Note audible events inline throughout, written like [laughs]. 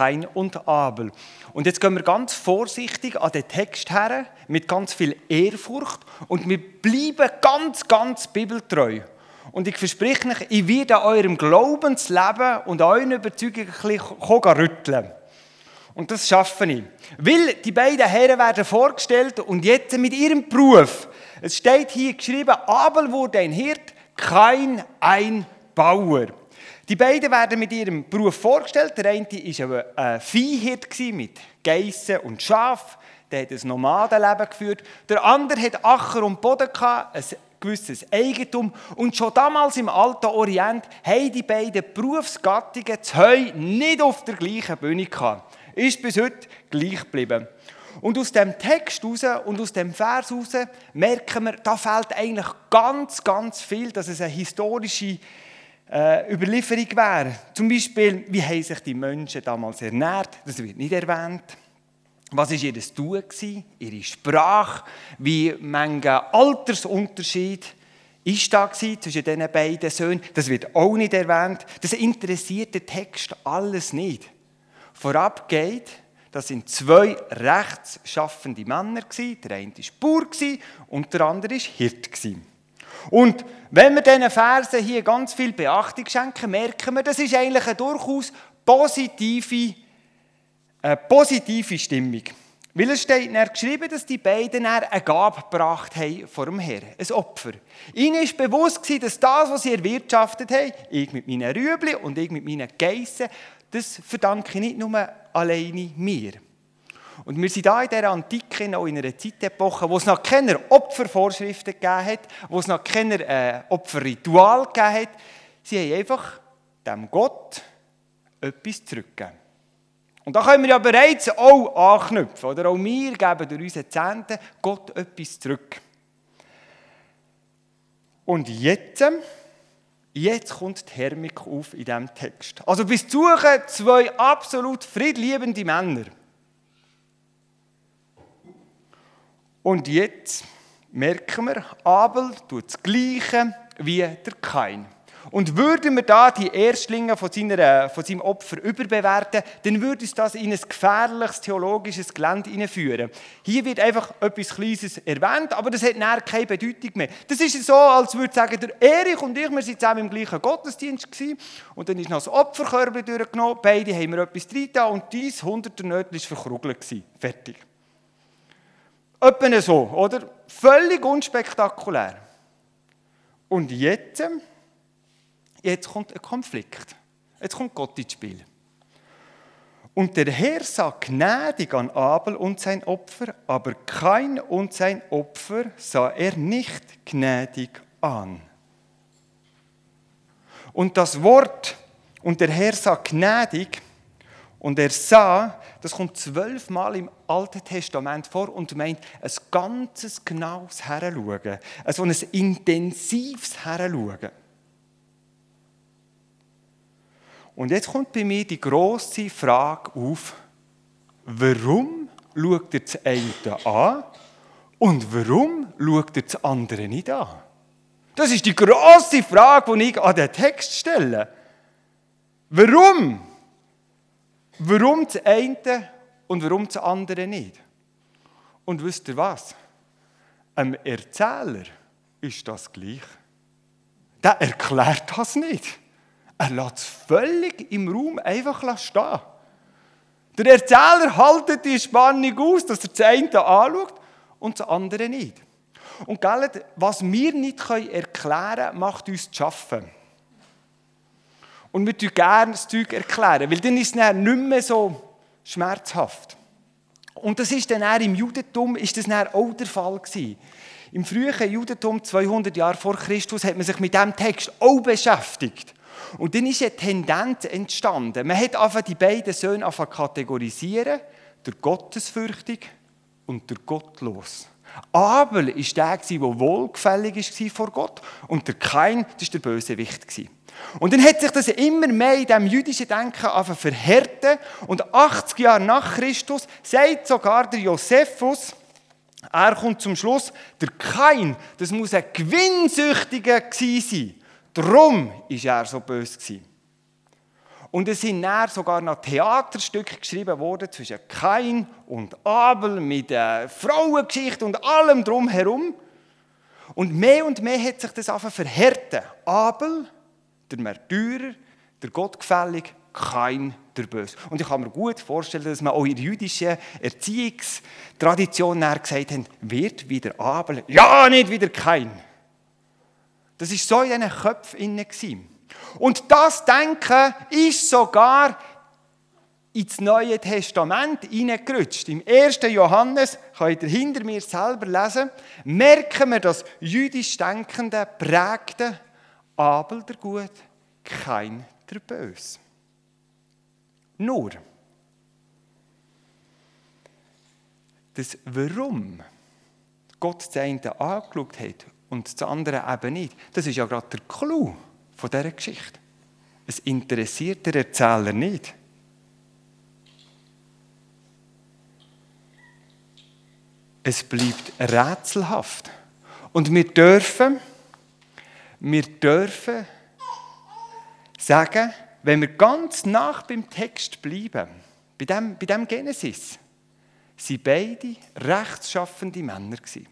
Kain und Abel. Und jetzt gehen wir ganz vorsichtig an den Text her, mit ganz viel Ehrfurcht und wir bleiben ganz, ganz bibeltreu. Und ich verspreche euch, ich werde an eurem Glaubensleben und an euren Überzeugungen ein bisschen rütteln. Und das schaffe ich. Weil die beiden Herren werden vorgestellt und jetzt mit ihrem Beruf. Es steht hier geschrieben, Abel wurde ein Hirt, kein ein Bauer. Die beiden werden mit ihrem Beruf vorgestellt. Der eine war ein Viehhirt mit Geissen und Schaf. Der hat ein Nomadenleben geführt. Der andere hat Acker und Boden, ein gewisses Eigentum. Und schon damals im alten Orient haben die beiden Berufsgattungen zwei nicht auf der gleichen Bühne gehabt. Ist bis heute gleich geblieben. Und aus dem Text raus und aus dem Vers raus merken wir, da fehlt eigentlich ganz, ganz viel, dass es eine historische äh, Überlieferung wäre. Zum Beispiel, wie haben sich die Menschen damals ernährt? Das wird nicht erwähnt. Was war ihr Tun? Ihre Sprache? Wie mancher Altersunterschied ist da zwischen diesen beiden Söhnen? Das wird auch nicht erwähnt. Das interessiert den Text alles nicht. Vorab geht, das sind zwei rechtschaffende Männer. Der eine war Bauer und der andere war Hirt. Und wenn wir diesen Versen hier ganz viel Beachtung schenken, merken wir, das ist eigentlich eine durchaus positive, eine positive Stimmung. Weil es steht dann geschrieben, dass die beiden eine Gabe gebracht haben vor dem Herrn, ein Opfer. Ihnen ist bewusst dass das, was sie erwirtschaftet haben, ich mit meinen Rüebli und ich mit meinen Geissen, das verdanke ich nicht nur alleine mir. Und wir sind hier in dieser Antike, noch in einer Zeitepoche, wo es noch keine Opfervorschriften gegeben hat, wo es noch keine äh, Opferritual gegeben hat. Sie haben einfach dem Gott etwas zurückgegeben. Und da können wir ja bereits auch anknüpfen. Oder auch wir geben durch unsere Zehnten Gott etwas zurück. Und jetzt Jetzt kommt die Thermik auf in diesem Text. Also bis suchen zwei absolut friedliebende Männer. Und jetzt merken wir, Abel tut das Gleiche wie der Kain. Und würden wir da die Erstlinge von, seiner, von seinem Opfer überbewerten, dann würde uns das in ein gefährliches theologisches Gelände hineinführen. Hier wird einfach etwas Kleines erwähnt, aber das hat nachher keine Bedeutung mehr. Das ist so, als würde sagen, der Erich und ich, wir sind zusammen im gleichen Gottesdienst gewesen, und dann ist noch das Opferkörper durchgenommen, beide haben wir etwas drin und dies hunderter Nötchen war verkrugelt. Fertig. Etwa so, oder? Völlig unspektakulär. Und jetzt Jetzt kommt ein Konflikt. Jetzt kommt Gott ins Spiel. Und der Herr sah gnädig an Abel und sein Opfer, aber kein und sein Opfer sah er nicht gnädig an. Und das Wort, und der Herr sah gnädig, und er sah, das kommt zwölfmal im Alten Testament vor und meint ein ganzes genaues Heranschauen, also ein intensives Heranschauen. Und jetzt kommt bei mir die große Frage auf, warum schaut er das eine an und warum schaut er das andere nicht an? Das ist die große Frage, die ich an den Text stelle. Warum? Warum das eine und warum das andere nicht? Und wisst ihr was? Einem Erzähler ist das gleich. Der erklärt das nicht. Er lässt es völlig im Raum einfach stehen. Der Erzähler haltet die Spannung aus, dass er das eine anschaut und das andere nicht. Und gell, was wir nicht erklären können, macht uns zu schaffen. Und wir tun gerne das Zeug erklären, weil dann ist es nicht mehr so schmerzhaft. Und das ist dann auch im Judentum ist das dann auch der Fall gewesen. Im frühen Judentum, 200 Jahre vor Christus, hat man sich mit diesem Text auch beschäftigt. Und dann ist eine Tendenz entstanden. Man hat einfach die beiden Söhne kategorisieren, der Gottesfürchtig und der Gottlos. Abel war der, der wohlgefällig war vor Gott und der Kain, war der Bösewicht. Und dann hat sich das immer mehr in diesem jüdischen Denken verhärtet und 80 Jahre nach Christus sagt sogar der Josephus, er kommt zum Schluss, der Kain, das muss ein Gewinnsüchtiger sein. Darum war er so böse. Und es sind dann sogar noch Theaterstücke geschrieben worden zwischen Kain und Abel mit äh, Frauengeschichte und allem drumherum. Und mehr und mehr hat sich das einfach verhärten. Abel, der Märtyrer, der Gottgefällig, Kain, der Böse. Und ich kann mir gut vorstellen, dass man auch in der jüdischen Erziehungstradition gesagt hat, wird wieder Abel, ja, nicht wieder Kain. Das ist so in diesen Köpfen. Und das Denken ist sogar ins Neue Testament hineingerutscht. Im 1. Johannes, könnt ihr hinter mir selber lesen, merken wir, dass jüdisch Denkende prägten Abel der Gut, kein der Böse. Nur, das Warum Gott das eine angeschaut hat und das andere eben nicht, das ist ja gerade der Clou dieser Geschichte. Es interessiert den Erzähler nicht. Es bleibt rätselhaft. Und wir dürfen, wir dürfen sagen, wenn wir ganz nach beim Text bleiben, bei dem, bei dem Genesis, sind beide rechtschaffende Männer gewesen.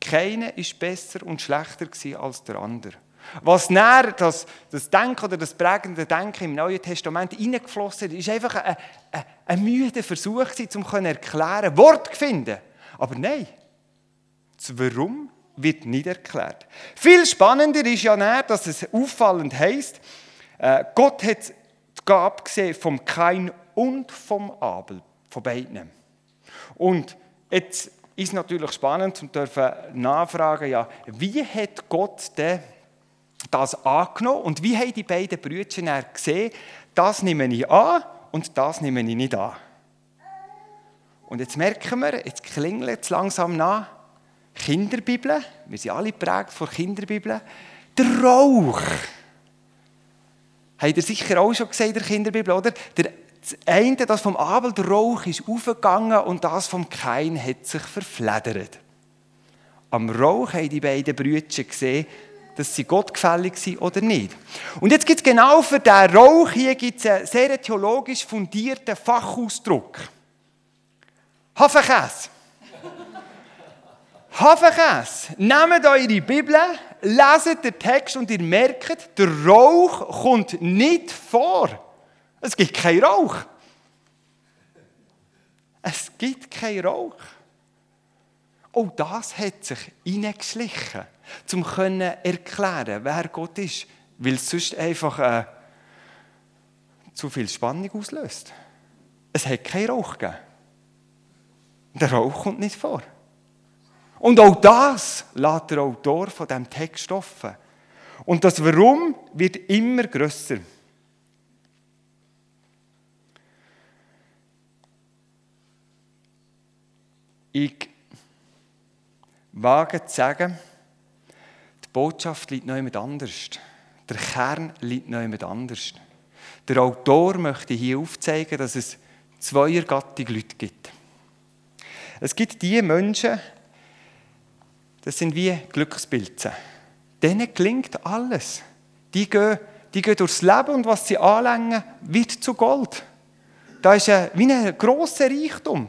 Keiner ist besser und schlechter als der andere. Was näher das, das Denken oder das prägende Denken im Neuen Testament hineingeflossen ist, ist einfach ein, ein, ein müder Versuch, um zu erklären, Wort zu finden. Aber nein, das Warum wird nicht erklärt. Viel spannender ist ja näher, dass es auffallend heisst, äh, Gott hat die Gabe gesehen vom Kain und vom Abel, von beiden. Und jetzt ist natürlich spannend und dürfen nachfragen, ja, wie hat Gott denn das angenommen und wie haben die beiden Brüder gesehen, das nehme ich an und das nehme ich nicht an. Und jetzt merken wir, jetzt klingelt es langsam nach, Kinderbibel, wir sind alle geprägt von Kinderbibel, der Rauch. Habt ihr sicher auch schon gesehen der Kinderbibel, oder? Der das eine, das vom Abel, der Rauch, ist aufgegangen und das vom Kain hat sich verfledert. Am Rauch haben die beiden Brüder gesehen, dass sie gottgefällig sind oder nicht. Und jetzt gibt es genau für diesen Rauch hier gibt's einen sehr theologisch fundierten Fachausdruck. Hafenkäse. Hafenkäse. Nehmt eure Bibel, leset den Text und ihr merkt, der Rauch kommt nicht vor. Es gibt keinen Rauch. Es gibt keinen Rauch. Auch das hat sich hineingeschlichen, um zu erklären, wer Gott ist, weil es sonst einfach äh, zu viel Spannung auslöst. Es hat keinen Rauch gegeben. Der Rauch kommt nicht vor. Und auch das lässt der Autor von diesem Text offen. Und das Warum wird immer grösser. Ich wage zu sagen, die Botschaft liegt noch jemand anders. Der Kern liegt noch jemand anders. Der Autor möchte hier aufzeigen, dass es zweiergattige Leute gibt. Es gibt die Menschen, das sind wie Glückspilze. Denen gelingt alles. Die gehen, die gehen durchs Leben und was sie anlängen, wird zu Gold. Da ist ein, wie ein grosser Reichtum.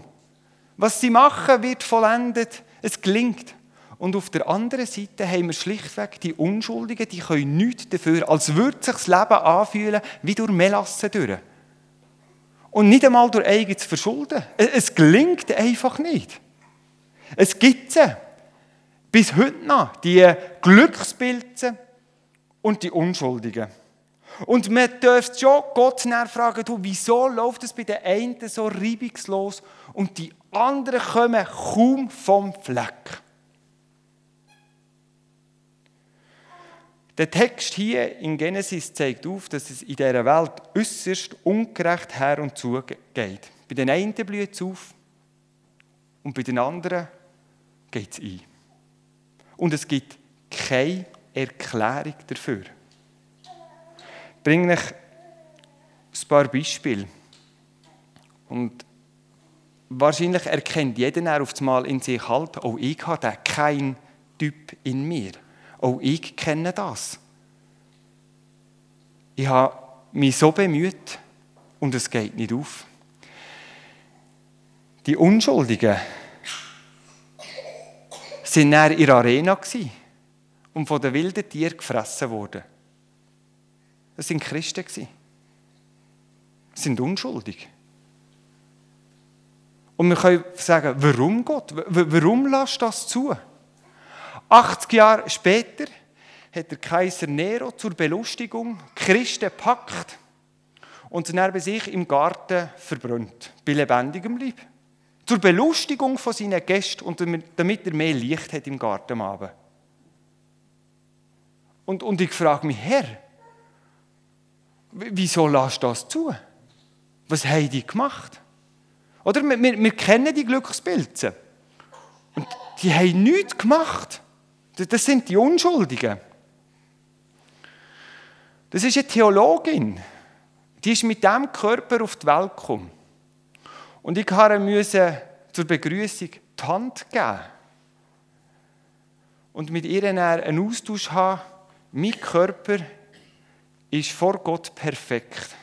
Was sie machen, wird vollendet. Es gelingt. Und auf der anderen Seite haben wir schlichtweg die Unschuldigen, die können nichts dafür, als würde sich das Leben anfühlen wie durch Melasse durch. Und nicht einmal durch eigenes Verschulden. Es gelingt einfach nicht. Es gibt sie. Bis heute noch. Die Glückspilze und die Unschuldigen. Und man dürfte schon Gott nachfragen, du, wieso läuft es bei den einen so reibungslos und die anderen kommen kaum vom Fleck. Der Text hier in Genesis zeigt auf, dass es in dieser Welt äußerst ungerecht her und zu geht. Bei den einen blüht es auf und bei den anderen geht es ein. Und es gibt keine Erklärung dafür. Ich bringe euch ein paar Beispiele. Und wahrscheinlich erkennt jeder auf einmal in sich halt, auch oh, ich habe keinen Typ in mir. Auch oh, ich kenne das. Ich habe mich so bemüht und es geht nicht auf. Die Unschuldigen sind in ihrer Arena und von den wilden Tieren gefressen worden. Das sind Christen. Sie sind unschuldig. Und wir können sagen, warum Gott? Warum lässt das zu? 80 Jahre später hat der Kaiser Nero zur Belustigung Christen gepackt und sie dann bei sich im Garten verbrannt, bei lebendigem Leib. Zur Belustigung von seinen Gästen und damit er mehr Licht hat im Garten am Abend. Und, und ich frage mich, Herr, wieso lässt das zu? Was haben die gemacht? Oder wir, wir, wir kennen die Glückspilze. Und die haben nichts gemacht. Das sind die Unschuldigen. Das ist eine Theologin. Die ist mit diesem Körper auf die Welt gekommen. Und ich musste zur Begrüßung die Hand geben. Und mit ihr einen Austausch haben, mein Körper ist vor Gott perfekt.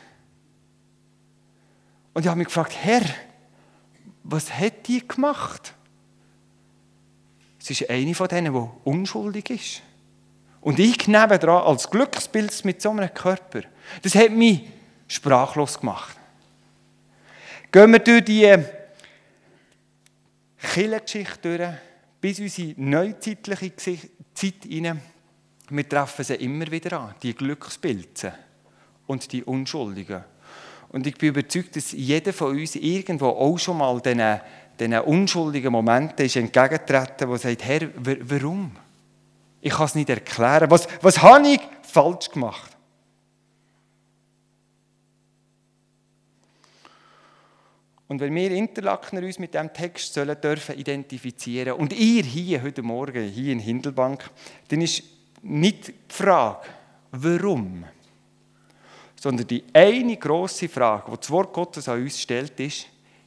Und ich habe mich gefragt, Herr, was hat die gemacht? Sie ist eine von denen, die unschuldig ist. Und ich nebendran als Glücksbild mit so einem Körper. Das hat mich sprachlos gemacht. Gehen wir durch die Kirchengeschichte durch, bis unsere neuzeitliche Zeit hinein. Wir treffen sie immer wieder an, die Glückspilze und die Unschuldigen. Und ich bin überzeugt, dass jeder von uns irgendwo auch schon mal diesen, diesen unschuldigen Momenten ist entgegengetreten, wo sagt, Herr, warum? Ich kann es nicht erklären. Was, was habe ich falsch gemacht? Und wenn wir Interlakener uns mit diesem Text sollen dürfen identifizieren und ihr hier heute Morgen, hier in Hindelbank, dann ist nicht die Frage, warum, sondern die eine große Frage, die das Wort Gottes an uns stellt, ist,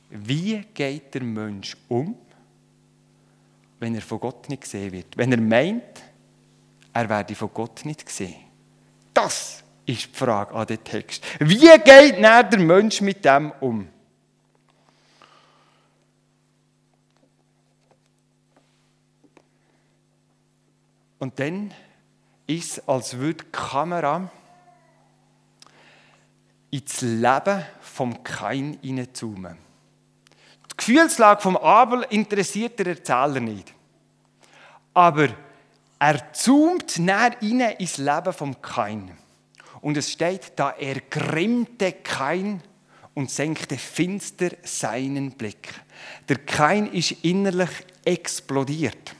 wie geht der Mensch um, wenn er von Gott nicht gesehen wird? Wenn er meint, er werde von Gott nicht gesehen. Das ist die Frage an den Text. Wie geht der Mensch mit dem um? Und dann ist es, als würde die Kamera ins Leben vom Kain hineinzoomen. Die Gefühlslage vom Abel interessiert der Erzähler nicht. Aber er zoomt näher rein ins Leben vom Kain. Und es steht, da ergrimmte Kain und senkte finster seinen Blick. Der Kain ist innerlich explodiert.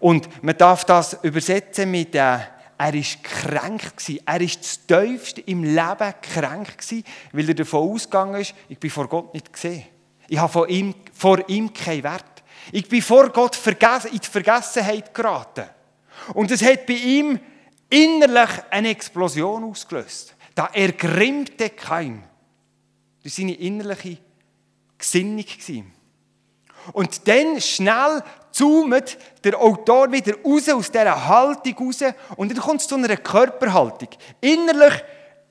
Und man darf das übersetzen mit, äh, er ist kränk gewesen. Er ist das tiefste im Leben kränk gewesen, weil er davon ausgegangen ist, ich bin vor Gott nicht gesehen. Ich habe vor ihm, vor ihm keinen Wert. Ich bin vor Gott vergessen, in die Vergessenheit geraten. Und es hat bei ihm innerlich eine Explosion ausgelöst. Da ergrimmte kein. Das war seine innerliche Gesinnung. Und dann schnell zoomt der Autor wieder raus aus dieser Haltung raus und dann kommt es zu einer Körperhaltung. Innerlich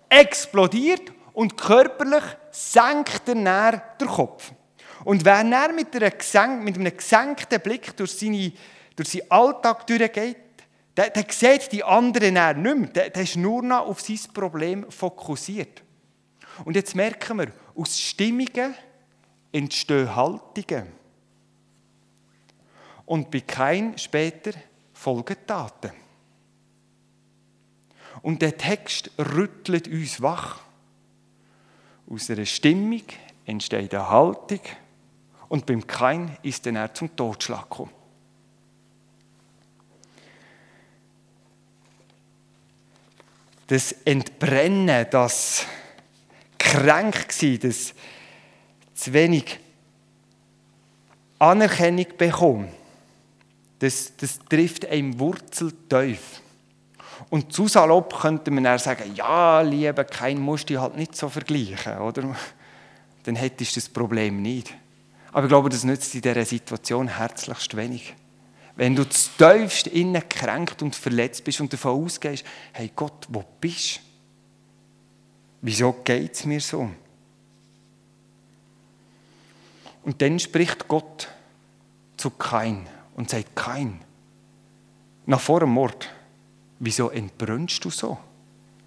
explodiert und körperlich senkt er näher den Kopf. Und wer näher mit, mit einem gesenkten Blick durch, seine, durch seinen Alltag durchgeht, der, der sieht die anderen näher nicht mehr. Der, der ist nur noch auf sein Problem fokussiert. Und jetzt merken wir, aus Stimmungen entstehen Haltungen und bei kein später folgen Taten. Und der Text rüttelt uns wach. Aus einer Stimmung entsteht eine Haltung und beim Kein ist dann er zum Totschlag gekommen. Das Entbrennen, das krank sein, das zu wenig Anerkennung bekommen, das, das trifft einem wurzeltief. Und zu salopp könnte man dann sagen, ja, Liebe, kein musst du halt nicht so vergleichen, oder? [laughs] Dann hättest du das Problem nicht. Aber ich glaube, das nützt in dieser Situation herzlichst wenig. Wenn du zu tiefst innen kränkt und verletzt bist und davon ausgehst, hey Gott, wo bist du? Wieso geht es mir so? Und dann spricht Gott zu Kain und sagt, Kain, nach vor dem Mord, wieso entbrennst du so?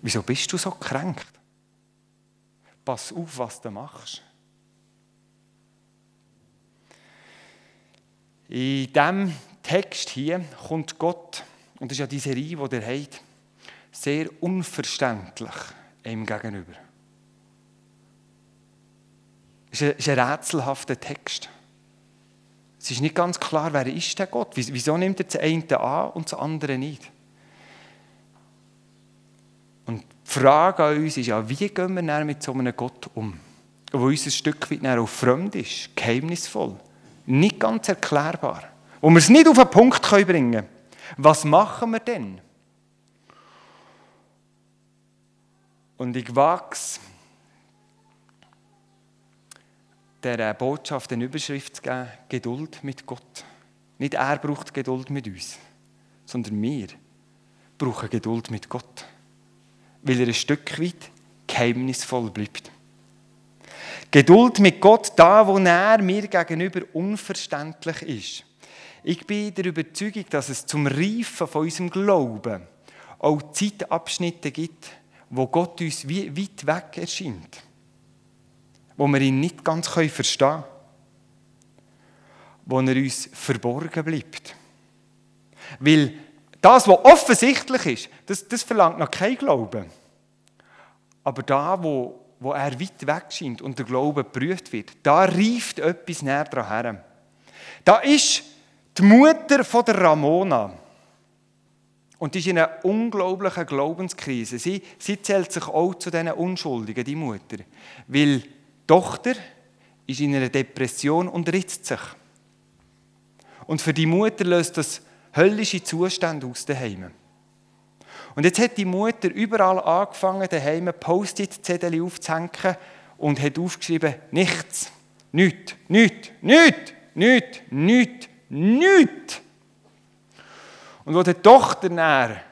Wieso bist du so kränkt? Pass auf, was du machst. In diesem Text hier kommt Gott, und das ist ja die Serie, die ihr habt, sehr unverständlich ihm gegenüber. Es ist ein rätselhafter Text. Es ist nicht ganz klar, wer ist der Gott? Wieso nimmt er das eine an und das andere nicht? Und die Frage an uns ist ja, wie gehen wir mit so einem Gott um? Wo uns ein Stück weit auch fremd ist, geheimnisvoll, nicht ganz erklärbar. Wo wir es nicht auf den Punkt bringen können. Was machen wir denn? Und ich wachse der Botschaft eine Überschrift zu geben, Geduld mit Gott. Nicht er braucht Geduld mit uns, sondern wir brauchen Geduld mit Gott, weil er ein Stück weit geheimnisvoll bleibt. Geduld mit Gott, da wo er mir gegenüber unverständlich ist. Ich bin der Überzeugung, dass es zum Reifen von unserem Glauben auch Zeitabschnitte gibt, wo Gott uns weit weg erscheint wo wir ihn nicht ganz verstehen können, wo er uns verborgen bleibt. Weil das, was offensichtlich ist, das, das verlangt noch kein Glauben. Aber da, wo, wo er weit weg scheint und der Glaube geprüft wird, da reift etwas näher dran her. Da ist die Mutter von der Ramona. Und die ist in einer unglaublichen Glaubenskrise. Sie, sie zählt sich auch zu diesen Unschuldigen, die Mutter. Weil Tochter ist in einer Depression und ritzt sich. Und für die Mutter löst das höllische Zustände aus daheim. Und jetzt hat die Mutter überall angefangen, daheim Post-it-Zettel aufzuhängen und hat aufgeschrieben, nichts, nichts, nichts, nichts, nichts, nichts, nichts. Und wo die Tochter näher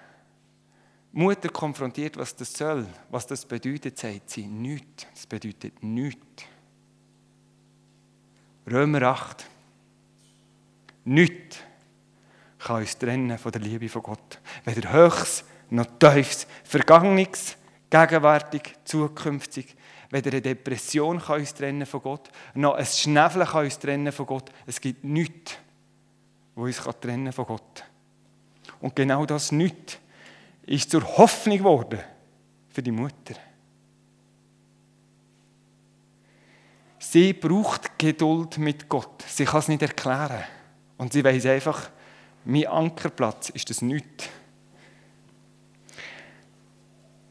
Mutter konfrontiert, was das soll, was das bedeutet, sagt sie nichts. Das bedeutet nichts. Römer 8. Nichts kann uns trennen von der Liebe von Gott. Weder Höchst noch Tiefs, Vergangenes, Gegenwärtig, Zukünftig. Weder eine Depression kann uns trennen von Gott, noch ein Schnäfeln kann uns trennen von Gott. Es gibt nichts, was uns trennen von Gott. Und genau das nichts ist zur Hoffnung geworden für die Mutter. Sie braucht Geduld mit Gott. Sie kann es nicht erklären. Und sie weiß einfach, mein Ankerplatz ist das nichts.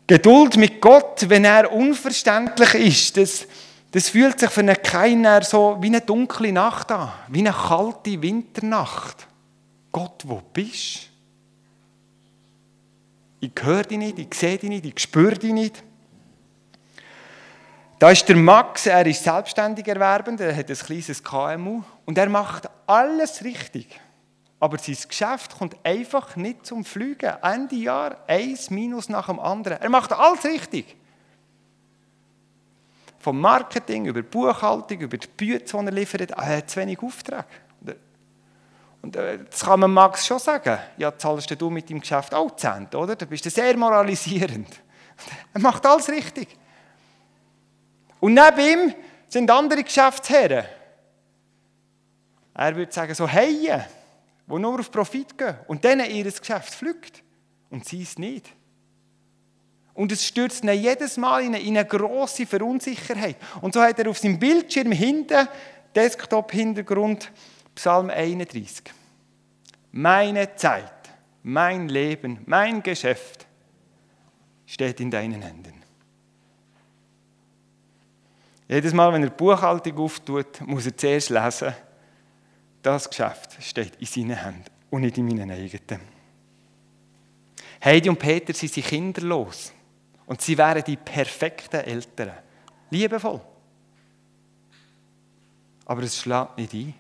Geduld mit Gott, wenn er unverständlich ist, das, das fühlt sich für einen keiner so wie eine dunkle Nacht an, wie eine kalte Winternacht. Gott, wo bist du? Ich höre dich nicht, ich sehe dich nicht, ich spüre dich nicht. Da ist der Max, er ist selbstständig erwerbend, er hat ein kleines KMU und er macht alles richtig. Aber sein Geschäft kommt einfach nicht zum Fliegen. Ende Jahr, eins Minus nach dem anderen. Er macht alles richtig. Vom Marketing über die Buchhaltung, über die Bücher, die er liefert, er hat zu wenig Aufträge. Und äh, das kann man Max schon sagen. Ja, zahlst du mit deinem Geschäft auch Cent, oder? Da bist du sehr moralisierend. Er macht alles richtig. Und neben ihm sind andere Geschäftsherren. Er würde sagen, so Haie, die nur auf Profit gehen und denen ihr Geschäft pflückt und sie es nicht. Und es stürzt ihn jedes Mal in eine, in eine grosse Verunsicherheit. Und so hat er auf seinem Bildschirm hinten, Desktop-Hintergrund, Psalm 31. Meine Zeit, mein Leben, mein Geschäft steht in deinen Händen. Jedes Mal, wenn er die Buchhaltung auftut, muss er zuerst lesen, das Geschäft steht in seinen Händen und nicht in meinen eigenen. Heidi und Peter sie sind kinderlos und sie wären die perfekten Eltern. Liebevoll. Aber es schlägt nicht ein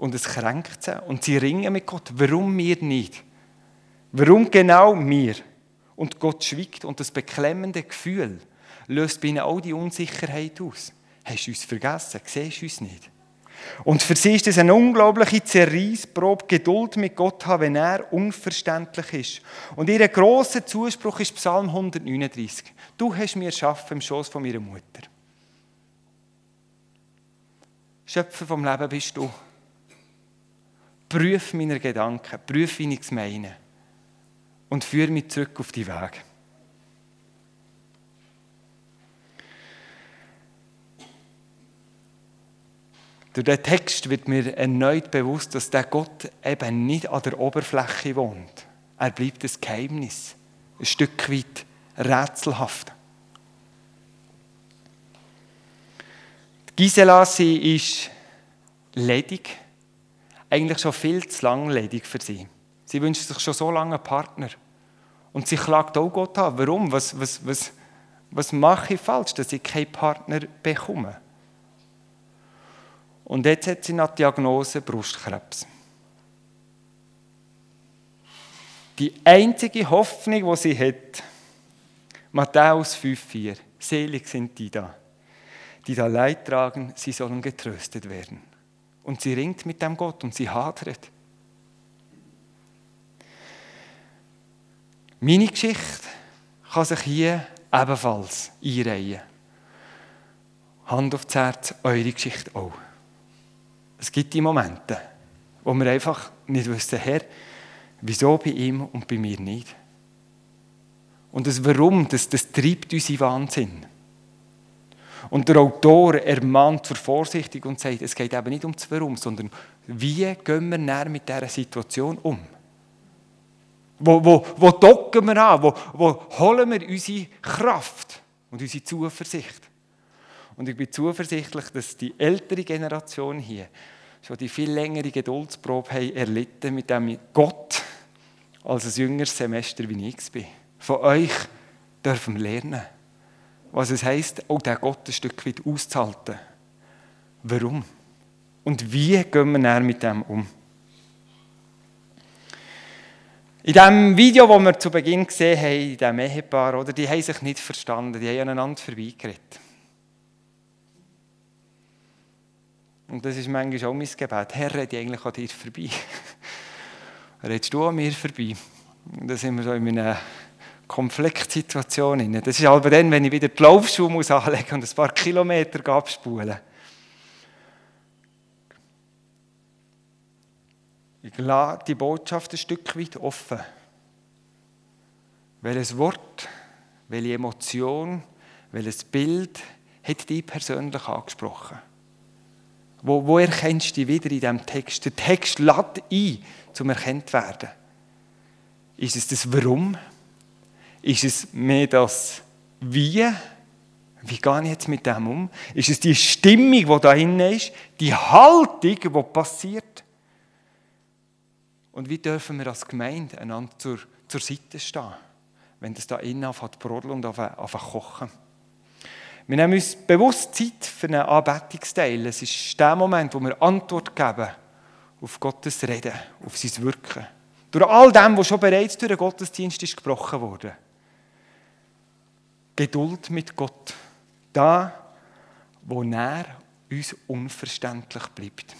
und es kränkt sie und sie ringen mit Gott. Warum wir nicht? Warum genau wir? und Gott schwiegt und das beklemmende Gefühl löst bei ihnen auch die Unsicherheit aus. Hast du uns vergessen? Siehst du uns nicht? Und für sie ist es eine unglaubliche Zerreissprobe, Geduld mit Gott haben, wenn er unverständlich ist. Und ihr grosser Zuspruch ist Psalm 139. Du hast mir erschaffen im Schoß von meiner Mutter. Schöpfer vom Leben bist du. Prüf meine Gedanken, prüf, wie ich es meine. Und führe mich zurück auf die Weg. Durch den Text wird mir erneut bewusst, dass der Gott eben nicht an der Oberfläche wohnt. Er bleibt ein Geheimnis, ein Stück weit rätselhaft. Gisela, sie ist ledig, eigentlich schon viel zu lang ledig für sie. Sie wünscht sich schon so lange einen Partner. Und sie klagt auch Gott an. Warum? Was, was, was, was mache ich falsch, dass ich keinen Partner bekomme? Und jetzt hat sie eine Diagnose Brustkrebs. Die einzige Hoffnung, die sie hat, Matthäus 5,4, selig sind die da, die da Leid tragen, sie sollen getröstet werden. Und sie ringt mit dem Gott und sie hadert. Meine Geschichte kann sich hier ebenfalls einreihen. Hand aufs Herz, eure Geschichte auch. Es gibt die Momente, wo wir einfach nicht wissen, Herr, wieso bei ihm und bei mir nicht. Und das Warum, das, das treibt uns in Wahnsinn. Und der Autor ermahnt zur Vorsichtig und sagt, es geht eben nicht um das Warum, sondern wie gehen wir näher mit dieser Situation um? Wo, wo, wo docken wir an? Wo, wo holen wir unsere Kraft und unsere Zuversicht? Und ich bin zuversichtlich, dass die ältere Generation hier schon die viel längere Geduldsprobe haben erlitten mit dem Gott als ein jüngeres Semester, wie ich es bin. Von euch dürfen wir lernen, was es heisst, auch den Gott ein Stück weit auszuhalten. Warum? Und wie gehen wir näher mit dem um? In dem Video, das wir zu Beginn gesehen haben, in diesem Ehepaar, oder, die haben sich nicht verstanden, die haben aneinander vorbeigeredet. Und das ist manchmal auch mein Gebet. Herr, rede ich eigentlich an dir vorbei? [laughs] Redest du an mir vorbei? Und da sind wir so in einer Konfliktsituation. Das ist aber dann, wenn ich wieder die Laufschuhe muss anlegen und ein paar Kilometer abspulen. Ich lasse die Botschaft ein Stück weit offen. Welches Wort, welche Emotion, welches Bild hat dich persönlich angesprochen? Wo, wo erkennst du dich wieder in diesem Text? Der Text lädt ein, zum erkannt werden. Ist es das Warum? Ist es mehr das Wie? Wie gehe ich jetzt mit dem um? Ist es die Stimmung, die da hinten ist? Die Haltung, die passiert? Und wie dürfen wir als Gemeinde einander zur, zur Seite stehen, wenn das da innen anfängt zu brodeln und anfängt zu kochen? Wir nehmen uns bewusst Zeit für einen Anbetungsteil. Es ist der Moment, wo wir Antwort geben auf Gottes Reden, auf sein Wirken. Durch all dem, was schon bereits durch den Gottesdienst ist gebrochen wurde. Geduld mit Gott. Da, wo er uns unverständlich bleibt.